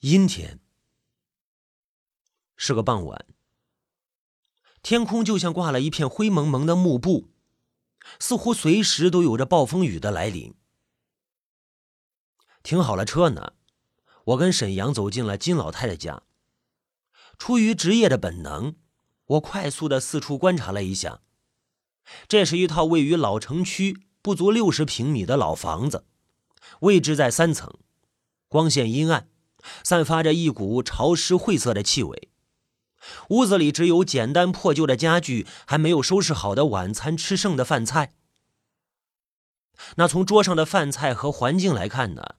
阴天，是个傍晚，天空就像挂了一片灰蒙蒙的幕布，似乎随时都有着暴风雨的来临。停好了车呢，我跟沈阳走进了金老太太家。出于职业的本能，我快速的四处观察了一下。这是一套位于老城区不足六十平米的老房子，位置在三层，光线阴暗，散发着一股潮湿晦涩的气味。屋子里只有简单破旧的家具，还没有收拾好的晚餐吃剩的饭菜。那从桌上的饭菜和环境来看呢，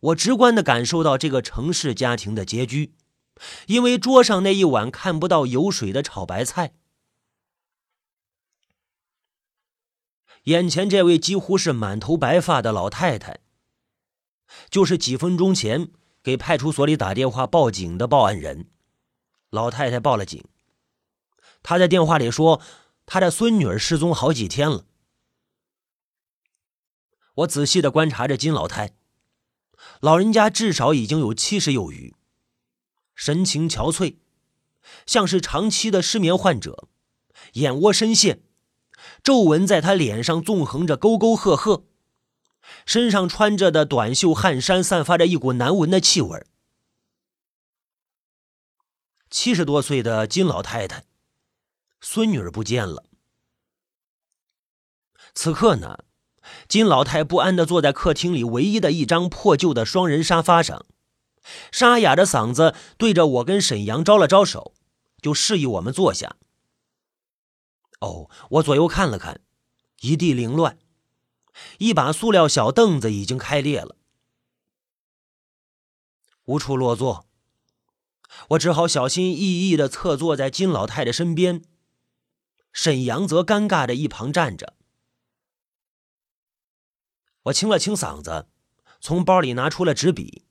我直观的感受到这个城市家庭的拮据，因为桌上那一碗看不到油水的炒白菜。眼前这位几乎是满头白发的老太太，就是几分钟前给派出所里打电话报警的报案人。老太太报了警，她在电话里说，她的孙女儿失踪好几天了。我仔细的观察着金老太，老人家至少已经有七十有余，神情憔悴，像是长期的失眠患者，眼窝深陷。皱纹在她脸上纵横着，沟沟壑壑。身上穿着的短袖汗衫散发着一股难闻的气味。七十多岁的金老太太，孙女儿不见了。此刻呢，金老太不安的坐在客厅里唯一的一张破旧的双人沙发上，沙哑的嗓子对着我跟沈阳招了招手，就示意我们坐下。哦，我左右看了看，一地凌乱，一把塑料小凳子已经开裂了，无处落座。我只好小心翼翼的侧坐在金老太太身边，沈阳则尴尬的一旁站着。我清了清嗓子，从包里拿出了纸笔，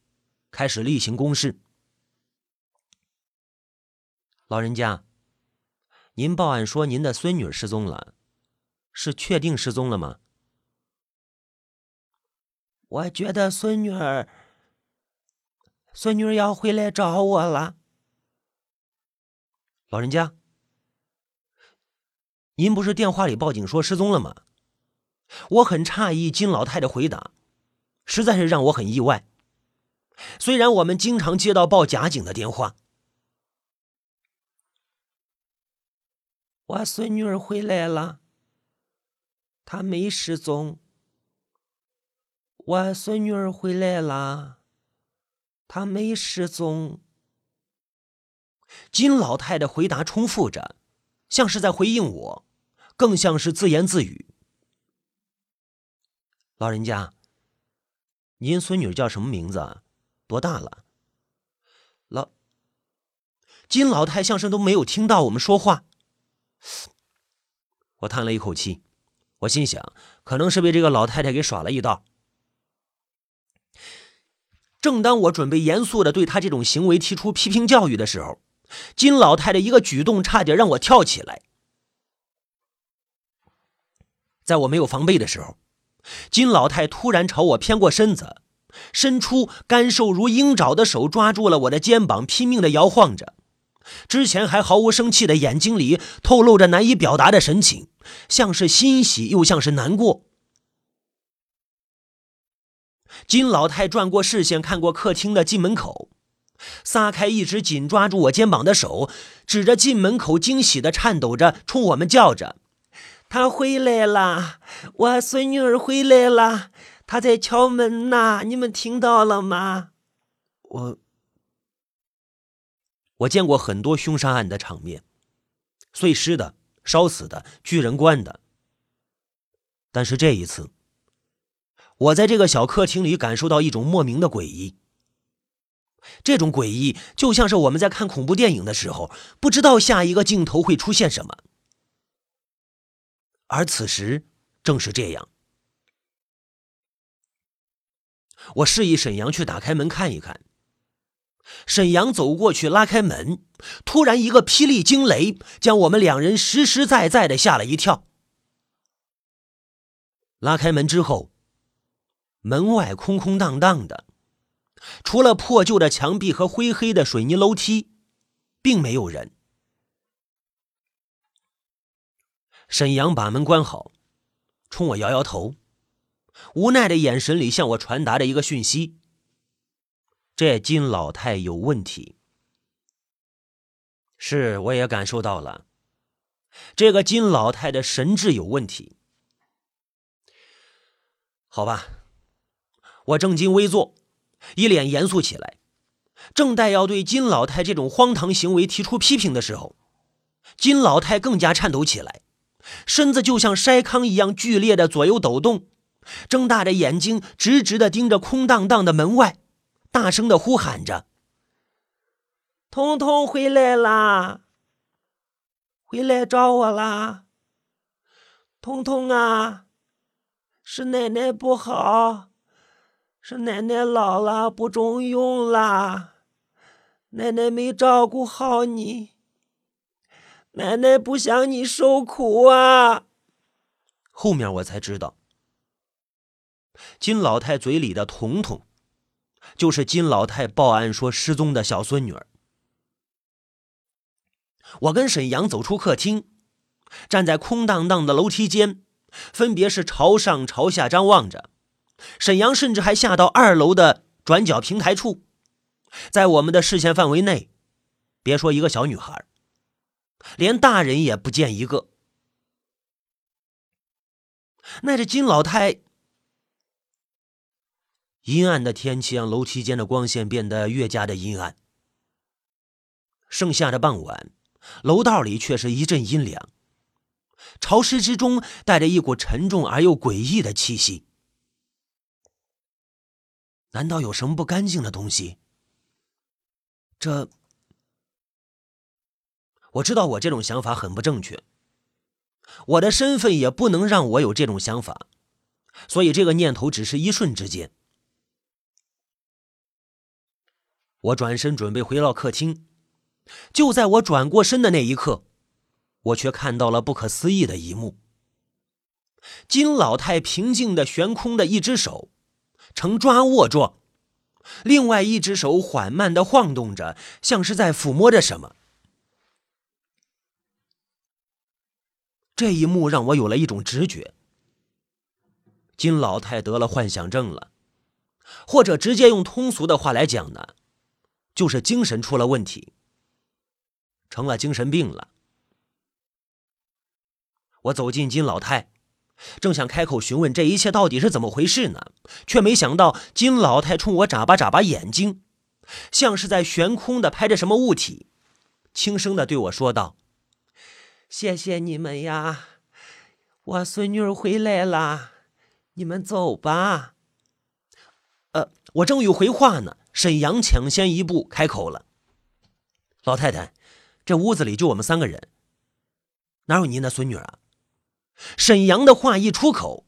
开始例行公事。老人家。您报案说您的孙女失踪了，是确定失踪了吗？我觉得孙女儿，孙女儿要回来找我了。老人家，您不是电话里报警说失踪了吗？我很诧异金老太的回答，实在是让我很意外。虽然我们经常接到报假警的电话。我孙女儿回来了，她没失踪。我孙女儿回来了，她没失踪。金老太的回答重复着，像是在回应我，更像是自言自语。老人家，您孙女叫什么名字？多大了？老金老太像是都没有听到我们说话。我叹了一口气，我心想，可能是被这个老太太给耍了一道。正当我准备严肃的对他这种行为提出批评教育的时候，金老太太一个举动差点让我跳起来。在我没有防备的时候，金老太突然朝我偏过身子，伸出干瘦如鹰爪的手抓住了我的肩膀，拼命的摇晃着。之前还毫无生气的眼睛里透露着难以表达的神情，像是欣喜，又像是难过。金老太转过视线，看过客厅的进门口，撒开一直紧抓住我肩膀的手，指着进门口，惊喜的颤抖着，冲我们叫着：“他回来了，我孙女儿回来了，他在敲门呐，你们听到了吗？”我。我见过很多凶杀案的场面，碎尸的、烧死的、锯人棺的。但是这一次，我在这个小客厅里感受到一种莫名的诡异。这种诡异就像是我们在看恐怖电影的时候，不知道下一个镜头会出现什么。而此时正是这样。我示意沈阳去打开门看一看。沈阳走过去拉开门，突然一个霹雳惊雷，将我们两人实实在在的吓了一跳。拉开门之后，门外空空荡荡的，除了破旧的墙壁和灰黑的水泥楼梯，并没有人。沈阳把门关好，冲我摇摇头，无奈的眼神里向我传达着一个讯息：这金老太有问题。是，我也感受到了，这个金老太的神智有问题。好吧，我正襟危坐，一脸严肃起来。正待要对金老太这种荒唐行为提出批评的时候，金老太更加颤抖起来，身子就像筛糠一样剧烈的左右抖动，睁大着眼睛，直直的盯着空荡荡的门外，大声的呼喊着。彤彤回来啦！回来找我啦！彤彤啊，是奶奶不好，是奶奶老了不中用啦，奶奶没照顾好你，奶奶不想你受苦啊！后面我才知道，金老太嘴里的“彤彤”，就是金老太报案说失踪的小孙女儿。我跟沈阳走出客厅，站在空荡荡的楼梯间，分别是朝上朝下张望着。沈阳甚至还下到二楼的转角平台处，在我们的视线范围内，别说一个小女孩，连大人也不见一个。那这金老太，阴暗的天气让楼梯间的光线变得越加的阴暗。盛夏的傍晚。楼道里却是一阵阴凉，潮湿之中带着一股沉重而又诡异的气息。难道有什么不干净的东西？这……我知道我这种想法很不正确，我的身份也不能让我有这种想法，所以这个念头只是一瞬之间。我转身准备回到客厅。就在我转过身的那一刻，我却看到了不可思议的一幕：金老太平静的悬空的一只手，呈抓握状，另外一只手缓慢的晃动着，像是在抚摸着什么。这一幕让我有了一种直觉：金老太得了幻想症了，或者直接用通俗的话来讲呢，就是精神出了问题。成了精神病了。我走进金老太，正想开口询问这一切到底是怎么回事呢，却没想到金老太冲我眨巴眨巴眼睛，像是在悬空的拍着什么物体，轻声的对我说道：“谢谢你们呀，我孙女回来了，你们走吧。”呃，我正欲回话呢，沈阳抢先一步开口了：“老太太。”这屋子里就我们三个人，哪有您的孙女啊？沈阳的话一出口，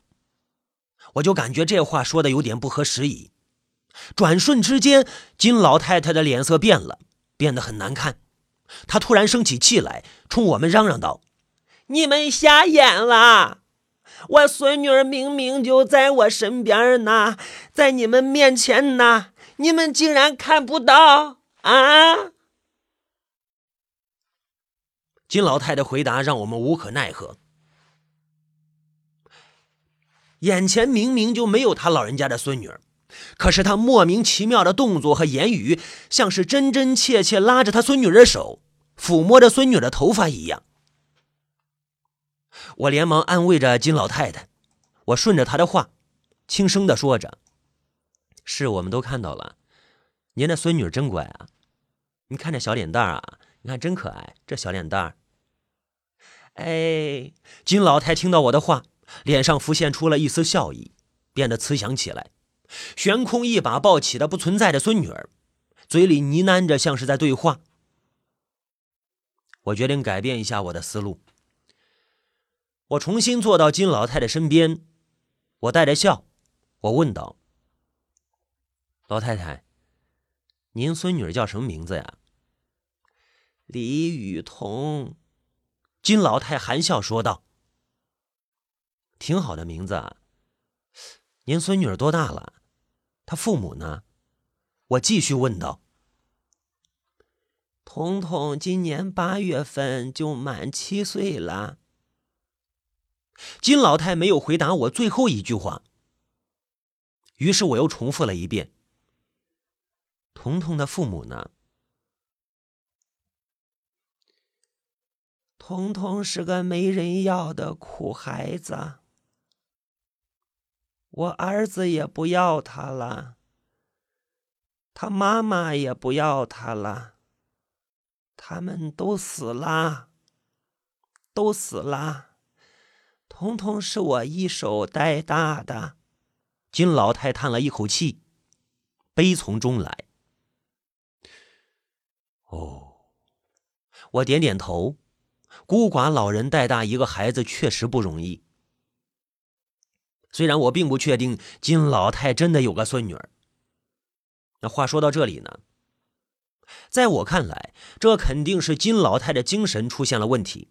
我就感觉这话说的有点不合时宜。转瞬之间，金老太太的脸色变了，变得很难看。她突然生起气来，冲我们嚷嚷道：“你们瞎眼了！我孙女儿明明就在我身边呢，在你们面前呢，你们竟然看不到啊！”金老太的回答让我们无可奈何。眼前明明就没有他老人家的孙女儿，可是他莫名其妙的动作和言语，像是真真切切拉着他孙女儿的手，抚摸着孙女的头发一样。我连忙安慰着金老太太，我顺着他的话，轻声的说着：“是我们都看到了，您的孙女真乖啊，你看这小脸蛋啊。”你看，真可爱，这小脸蛋儿。哎，金老太听到我的话，脸上浮现出了一丝笑意，变得慈祥起来，悬空一把抱起的不存在的孙女儿，嘴里呢喃着，像是在对话。我决定改变一下我的思路，我重新坐到金老太的身边，我带着笑，我问道：“老太太，您孙女儿叫什么名字呀？”李雨桐，金老太含笑说道：“挺好的名字啊。您孙女儿多大了？她父母呢？”我继续问道：“彤彤今年八月份就满七岁了。”金老太没有回答我最后一句话，于是我又重复了一遍：“彤彤的父母呢？”彤彤是个没人要的苦孩子，我儿子也不要他了，他妈妈也不要他了，他们都死了，都死了。彤彤是我一手带大的。金老太叹了一口气，悲从中来。哦，我点点头。孤寡老人带大一个孩子确实不容易。虽然我并不确定金老太真的有个孙女儿。那话说到这里呢，在我看来，这肯定是金老太的精神出现了问题。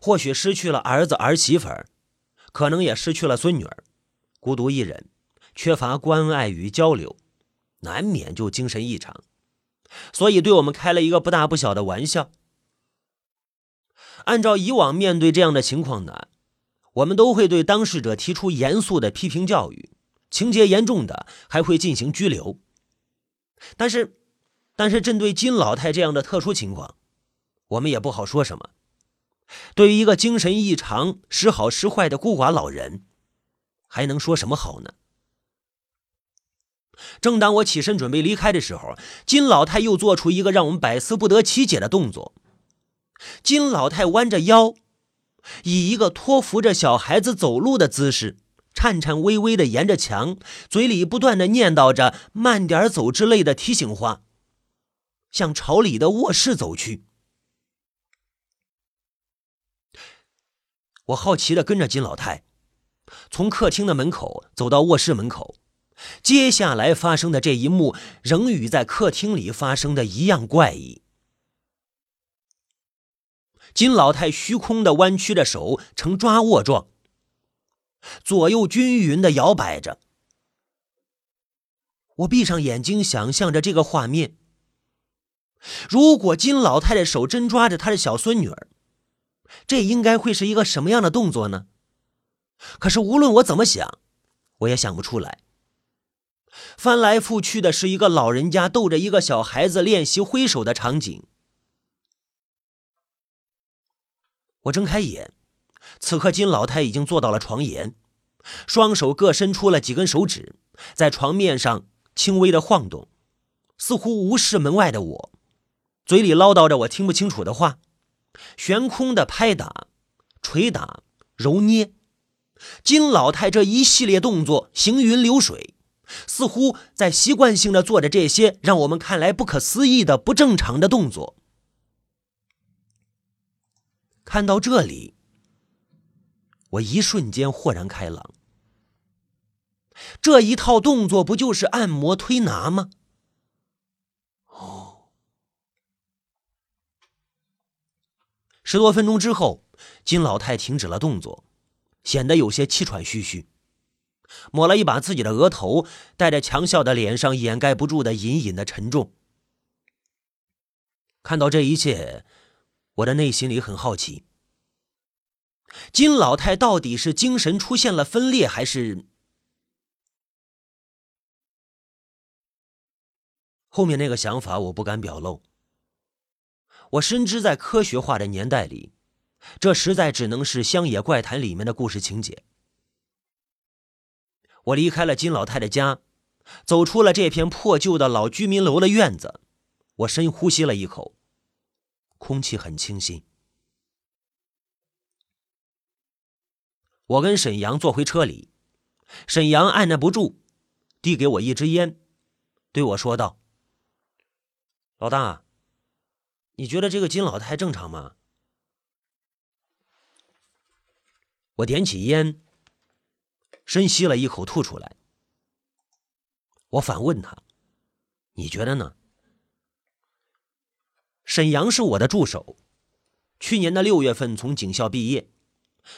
或许失去了儿子儿媳妇儿，可能也失去了孙女儿，孤独一人，缺乏关爱与交流，难免就精神异常。所以对我们开了一个不大不小的玩笑。按照以往面对这样的情况呢，我们都会对当事者提出严肃的批评教育，情节严重的还会进行拘留。但是，但是针对金老太这样的特殊情况，我们也不好说什么。对于一个精神异常、时好时坏的孤寡老人，还能说什么好呢？正当我起身准备离开的时候，金老太又做出一个让我们百思不得其解的动作。金老太弯着腰，以一个托扶着小孩子走路的姿势，颤颤巍巍的沿着墙，嘴里不断的念叨着“慢点走”之类的提醒话，向朝里的卧室走去。我好奇的跟着金老太，从客厅的门口走到卧室门口。接下来发生的这一幕，仍与在客厅里发生的一样怪异。金老太虚空的弯曲着手，呈抓握状，左右均匀的摇摆着。我闭上眼睛，想象着这个画面。如果金老太的手真抓着她的小孙女儿，这应该会是一个什么样的动作呢？可是无论我怎么想，我也想不出来。翻来覆去的是一个老人家逗着一个小孩子练习挥手的场景。我睁开眼，此刻金老太已经坐到了床沿，双手各伸出了几根手指，在床面上轻微的晃动，似乎无视门外的我，嘴里唠叨着我听不清楚的话，悬空的拍打、捶打、揉捏，金老太这一系列动作行云流水，似乎在习惯性的做着这些让我们看来不可思议的不正常的动作。看到这里，我一瞬间豁然开朗。这一套动作不就是按摩推拿吗？哦，十多分钟之后，金老太停止了动作，显得有些气喘吁吁，抹了一把自己的额头，带着强笑的脸上掩盖不住的隐隐的沉重。看到这一切。我的内心里很好奇，金老太到底是精神出现了分裂，还是后面那个想法我不敢表露。我深知在科学化的年代里，这实在只能是乡野怪谈里面的故事情节。我离开了金老太的家，走出了这片破旧的老居民楼的院子，我深呼吸了一口。空气很清新。我跟沈阳坐回车里，沈阳按捺不住，递给我一支烟，对我说道：“老大，你觉得这个金老太正常吗？”我点起烟，深吸了一口，吐出来。我反问他：“你觉得呢？”沈阳是我的助手，去年的六月份从警校毕业，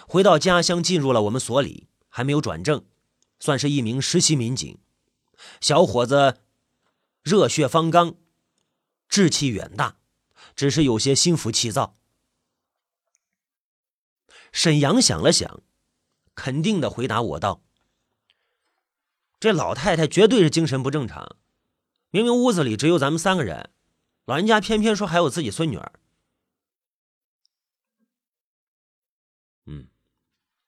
回到家乡进入了我们所里，还没有转正，算是一名实习民警。小伙子热血方刚，志气远大，只是有些心浮气躁。沈阳想了想，肯定的回答我道：“这老太太绝对是精神不正常。明明屋子里只有咱们三个人，老人家偏偏说还有自己孙女儿。”嗯，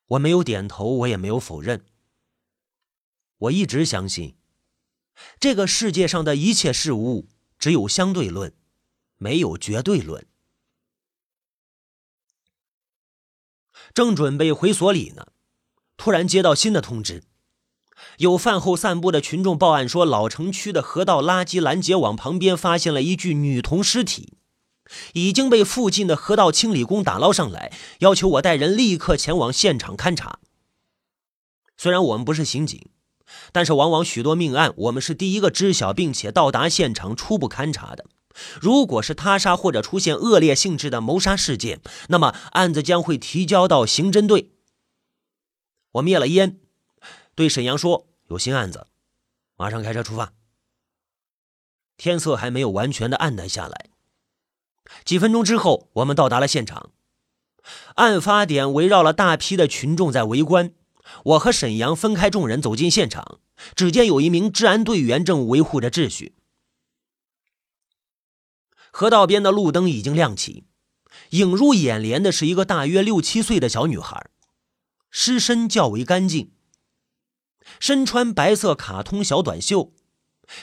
我没有点头，我也没有否认。我一直相信，这个世界上的一切事物只有相对论，没有绝对论。正准备回所里呢，突然接到新的通知，有饭后散步的群众报案说，老城区的河道垃圾拦截网旁边发现了一具女童尸体，已经被附近的河道清理工打捞上来，要求我带人立刻前往现场勘查。虽然我们不是刑警。但是，往往许多命案，我们是第一个知晓并且到达现场初步勘查的。如果是他杀或者出现恶劣性质的谋杀事件，那么案子将会提交到刑侦队。我灭了烟，对沈阳说：“有新案子，马上开车出发。”天色还没有完全的暗淡下来。几分钟之后，我们到达了现场。案发点围绕了大批的群众在围观。我和沈阳分开众人走进现场，只见有一名治安队员正维护着秩序。河道边的路灯已经亮起，映入眼帘的是一个大约六七岁的小女孩，尸身较为干净，身穿白色卡通小短袖，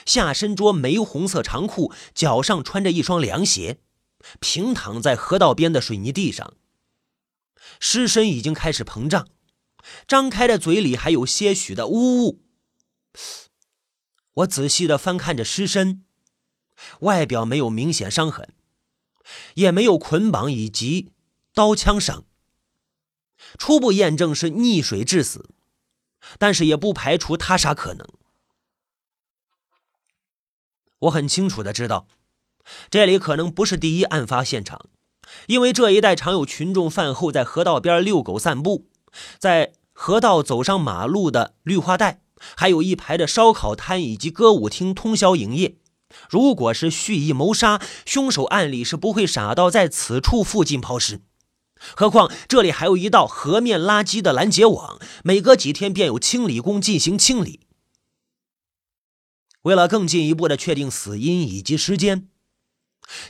下身着玫红色长裤，脚上穿着一双凉鞋，平躺在河道边的水泥地上。尸身已经开始膨胀。张开的嘴里还有些许的呜呜。我仔细的翻看着尸身，外表没有明显伤痕，也没有捆绑以及刀枪伤，初步验证是溺水致死，但是也不排除他杀可能。我很清楚的知道，这里可能不是第一案发现场，因为这一带常有群众饭后在河道边遛狗散步。在河道走上马路的绿化带，还有一排的烧烤摊以及歌舞厅通宵营业。如果是蓄意谋杀，凶手按理是不会傻到在此处附近抛尸。何况这里还有一道河面垃圾的拦截网，每隔几天便有清理工进行清理。为了更进一步的确定死因以及时间，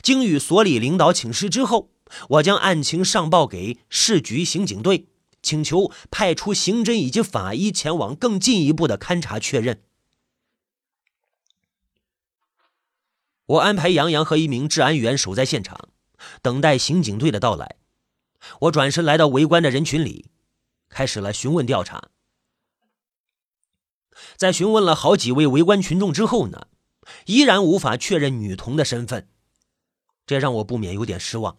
经与所里领导请示之后，我将案情上报给市局刑警队。请求派出刑侦以及法医前往更进一步的勘查确认。我安排杨洋和一名治安员守在现场，等待刑警队的到来。我转身来到围观的人群里，开始了询问调查。在询问了好几位围观群众之后呢，依然无法确认女童的身份，这让我不免有点失望。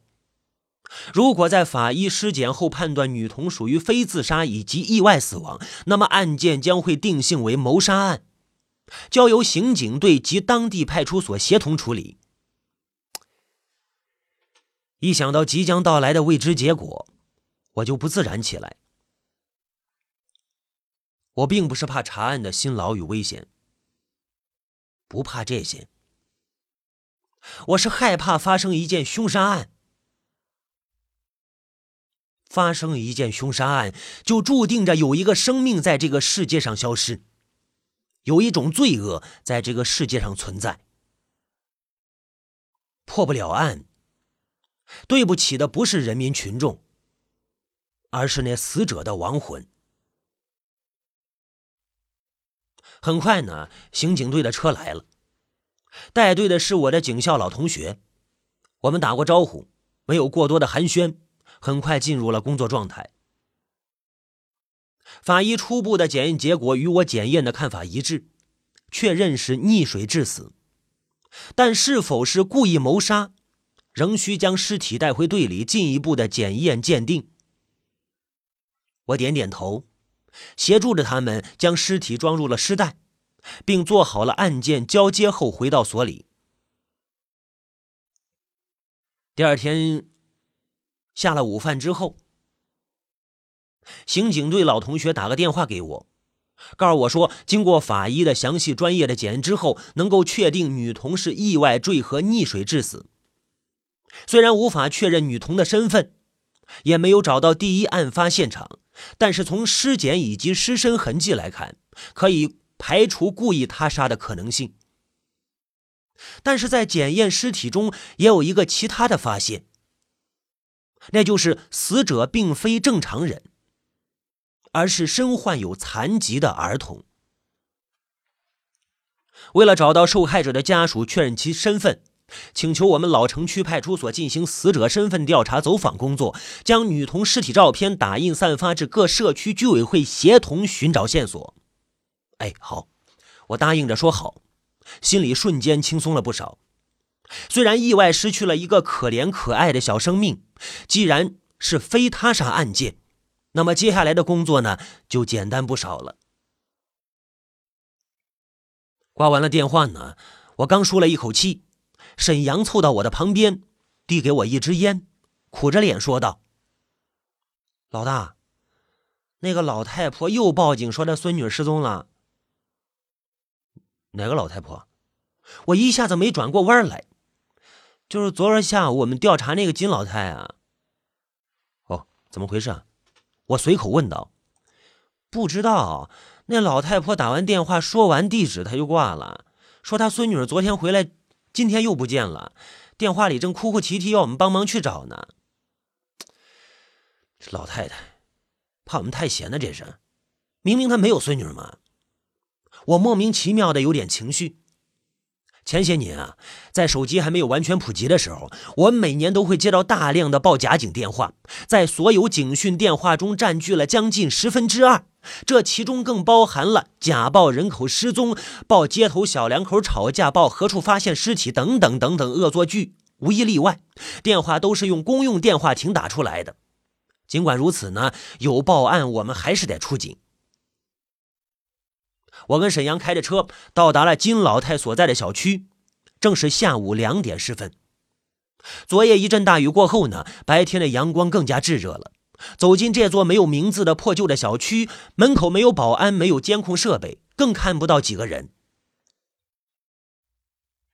如果在法医尸检后判断女童属于非自杀以及意外死亡，那么案件将会定性为谋杀案，交由刑警队及当地派出所协同处理。一想到即将到来的未知结果，我就不自然起来。我并不是怕查案的辛劳与危险，不怕这些，我是害怕发生一件凶杀案。发生一件凶杀案，就注定着有一个生命在这个世界上消失，有一种罪恶在这个世界上存在。破不了案，对不起的不是人民群众，而是那死者的亡魂。很快呢，刑警队的车来了，带队的是我的警校老同学，我们打过招呼，没有过多的寒暄。很快进入了工作状态。法医初步的检验结果与我检验的看法一致，确认是溺水致死。但是否是故意谋杀，仍需将尸体带回队里进一步的检验鉴定。我点点头，协助着他们将尸体装入了尸袋，并做好了案件交接后回到所里。第二天。下了午饭之后，刑警队老同学打个电话给我，告诉我说，经过法医的详细专业的检验之后，能够确定女同事意外坠河溺水致死。虽然无法确认女童的身份，也没有找到第一案发现场，但是从尸检以及尸身痕迹来看，可以排除故意他杀的可能性。但是在检验尸体中，也有一个其他的发现，那就是死者并非正常人。而是身患有残疾的儿童。为了找到受害者的家属，确认其身份，请求我们老城区派出所进行死者身份调查走访工作，将女童尸体照片打印散发至各社区居委会，协同寻找线索。哎，好，我答应着说好，心里瞬间轻松了不少。虽然意外失去了一个可怜可爱的小生命，既然是非他杀案件。那么接下来的工作呢，就简单不少了。挂完了电话呢，我刚舒了一口气，沈阳凑到我的旁边，递给我一支烟，苦着脸说道：“老大，那个老太婆又报警说她孙女失踪了。”哪个老太婆？我一下子没转过弯来。就是昨儿下午我们调查那个金老太啊。哦，怎么回事啊？我随口问道：“不知道。”那老太婆打完电话，说完地址，她就挂了。说她孙女昨天回来，今天又不见了。电话里正哭哭啼啼，要我们帮忙去找呢。老太太怕我们太闲呢，这是。明明她没有孙女嘛。我莫名其妙的有点情绪。前些年啊，在手机还没有完全普及的时候，我每年都会接到大量的报假警电话，在所有警讯电话中占据了将近十分之二。这其中更包含了假报人口失踪、报街头小两口吵架、报何处发现尸体等等等等恶作剧，无一例外，电话都是用公用电话亭打出来的。尽管如此呢，有报案我们还是得出警。我跟沈阳开着车到达了金老太所在的小区，正是下午两点十分。昨夜一阵大雨过后呢，白天的阳光更加炙热了。走进这座没有名字的破旧的小区，门口没有保安，没有监控设备，更看不到几个人。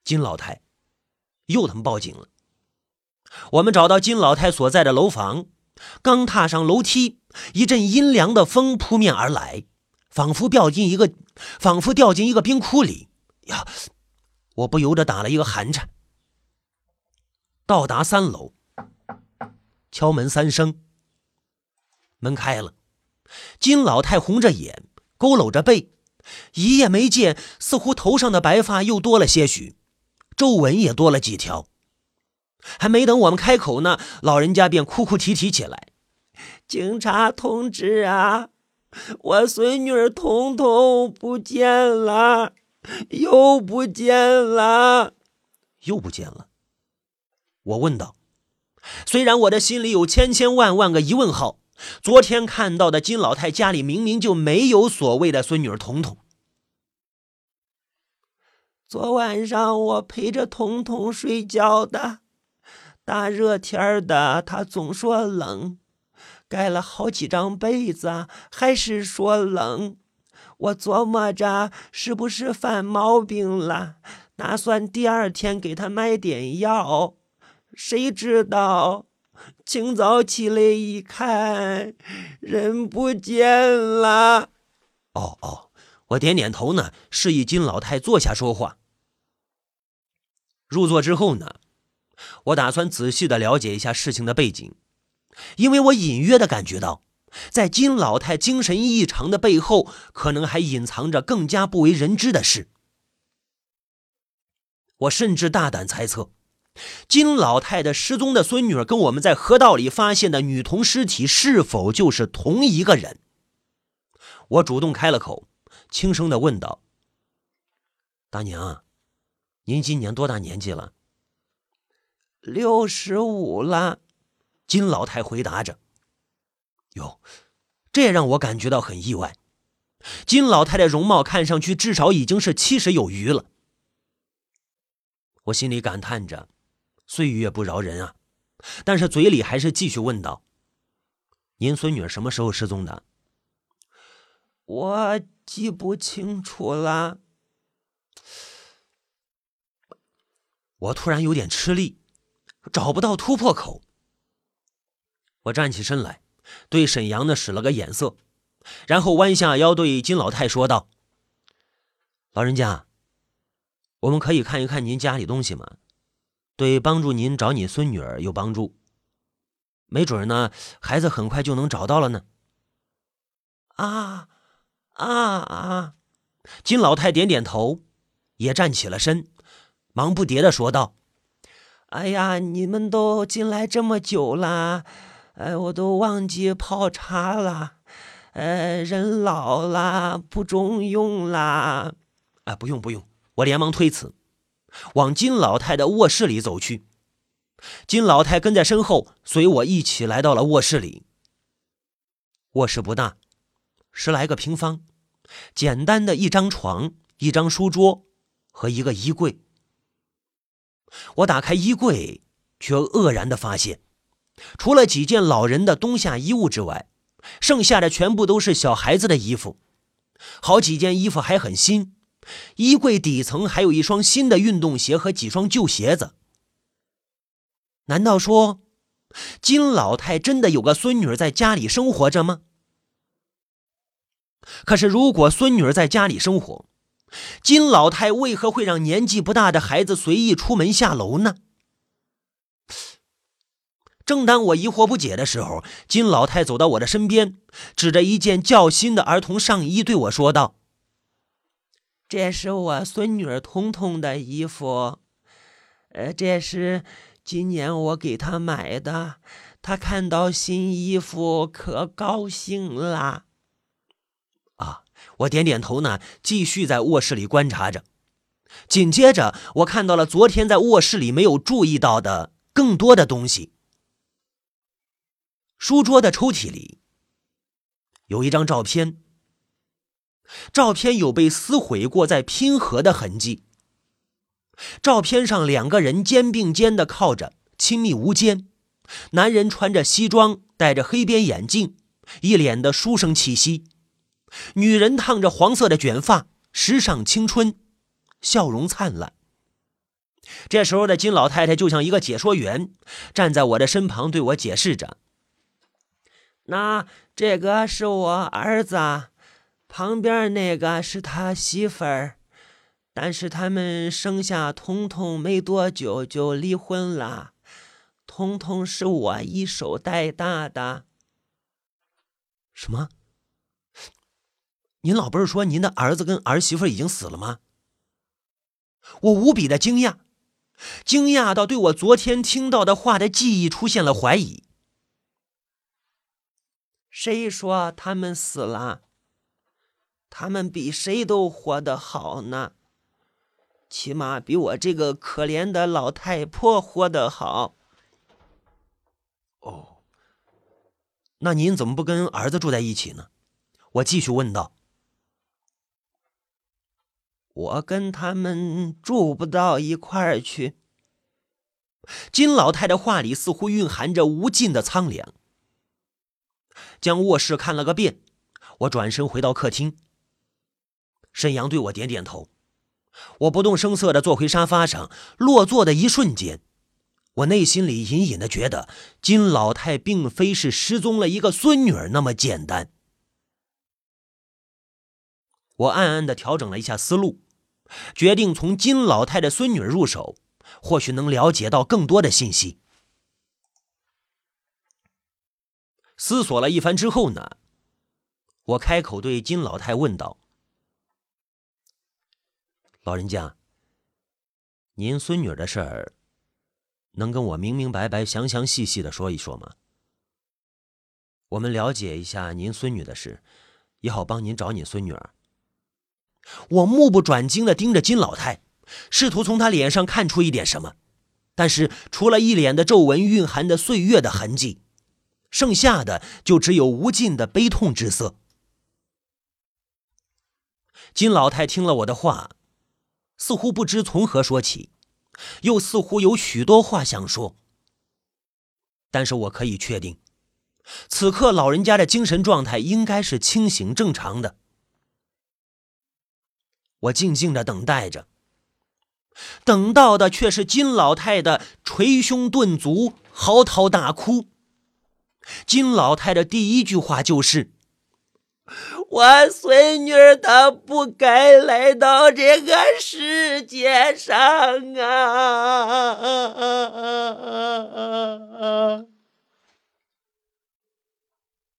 金老太又他妈报警了。我们找到金老太所在的楼房，刚踏上楼梯，一阵阴凉的风扑面而来。仿佛掉进一个，仿佛掉进一个冰窟里呀！我不由得打了一个寒颤。到达三楼，敲门三声，门开了。金老太红着眼，佝偻着背，一夜没见，似乎头上的白发又多了些许，皱纹也多了几条。还没等我们开口呢，老人家便哭哭啼啼起来：“警察同志啊！”我孙女儿彤彤不见了，又不见了，又不见了。我问道：“虽然我的心里有千千万万个疑问号，昨天看到的金老太家里明明就没有所谓的孙女儿彤彤。昨晚上我陪着彤彤睡觉的，大热天的，她总说冷。”盖了好几张被子，还是说冷。我琢磨着是不是犯毛病了，打算第二天给他买点药。谁知道清早起来一看，人不见了。哦哦，我点点头呢，示意金老太坐下说话。入座之后呢，我打算仔细的了解一下事情的背景。因为我隐约的感觉到，在金老太精神异常的背后，可能还隐藏着更加不为人知的事。我甚至大胆猜测，金老太的失踪的孙女儿跟我们在河道里发现的女童尸体是否就是同一个人？我主动开了口，轻声的问道：“大娘，您今年多大年纪了？”“六十五了。”金老太回答着：“哟，这也让我感觉到很意外。金老太的容貌看上去至少已经是七十有余了。”我心里感叹着：“岁月不饶人啊！”但是嘴里还是继续问道：“您孙女什么时候失踪的？”我记不清楚了。我突然有点吃力，找不到突破口。我站起身来，对沈阳呢使了个眼色，然后弯下腰对金老太说道：“老人家，我们可以看一看您家里东西吗？对帮助您找你孙女儿有帮助。没准呢，孩子很快就能找到了呢。”啊啊啊！金老太点点头，也站起了身。忙不迭的说道：“哎呀，你们都进来这么久了，呃，我都忘记泡茶了。呃，人老了不中用啦。啊，不用不用。”我连忙推辞，往金老太的卧室里走去。金老太跟在身后，随我一起来到了卧室里。卧室不大，十来个平方，简单的一张床、一张书桌和一个衣柜。我打开衣柜，却愕然的发现，除了几件老人的冬夏衣物之外，剩下的全部都是小孩子的衣服。好几件衣服还很新，衣柜底层还有一双新的运动鞋和几双旧鞋子。难道说，金老太真的有个孙女儿在家里生活着吗？可是，如果孙女儿在家里生活，金老太为何会让年纪不大的孩子随意出门下楼呢？正当我疑惑不解的时候，金老太走到我的身边，指着一件较新的儿童上衣对我说道：“这是我孙女儿彤彤的衣服，呃，这是今年我给她买的，她看到新衣服可高兴啦。”啊。”我点点头呢，继续在卧室里观察着。紧接着，我看到了昨天在卧室里没有注意到的更多的东西。书桌的抽屉里有一张照片，照片有被撕毁过再拼合的痕迹。照片上两个人肩并肩的靠着，亲密无间。男人穿着西装，戴着黑边眼镜，一脸的书生气息。女人烫着黄色的卷发，时尚青春，笑容灿烂。这时候的金老太太就像一个解说员，站在我的身旁，对我解释着：“那这个是我儿子，旁边那个是他媳妇儿，但是他们生下彤彤没多久就离婚了。彤彤是我一手带大的。”什么？您老不是说您的儿子跟儿媳妇已经死了吗？我无比的惊讶，惊讶到对我昨天听到的话的记忆出现了怀疑。谁说他们死了？他们比谁都活得好呢，起码比我这个可怜的老太婆活得好。哦，那您怎么不跟儿子住在一起呢？我继续问道。我跟他们住不到一块儿去。金老太的话里似乎蕴含着无尽的苍凉。将卧室看了个遍，我转身回到客厅。沈阳对我点点头，我不动声色的坐回沙发上。落座的一瞬间，我内心里隐隐的觉得，金老太并非是失踪了一个孙女儿那么简单。我暗暗的调整了一下思路。决定从金老太的孙女入手，或许能了解到更多的信息。思索了一番之后呢，我开口对金老太问道：“老人家，您孙女的事儿，能跟我明明白白、详详细细的说一说吗？我们了解一下您孙女的事，也好帮您找你孙女儿。”我目不转睛的盯着金老太，试图从她脸上看出一点什么，但是除了一脸的皱纹蕴含的岁月的痕迹，剩下的就只有无尽的悲痛之色。金老太听了我的话，似乎不知从何说起，又似乎有许多话想说。但是我可以确定，此刻老人家的精神状态应该是清醒正常的。我静静的等待着，等到的却是金老太的捶胸顿足、嚎啕大哭。金老太的第一句话就是：“我孙女儿她不该来到这个世界上啊！”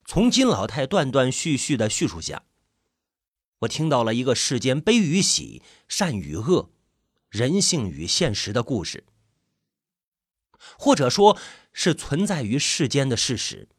从金老太断断续续的叙述下，我听到了一个世间悲与喜、善与恶、人性与现实的故事，或者说是存在于世间的事实。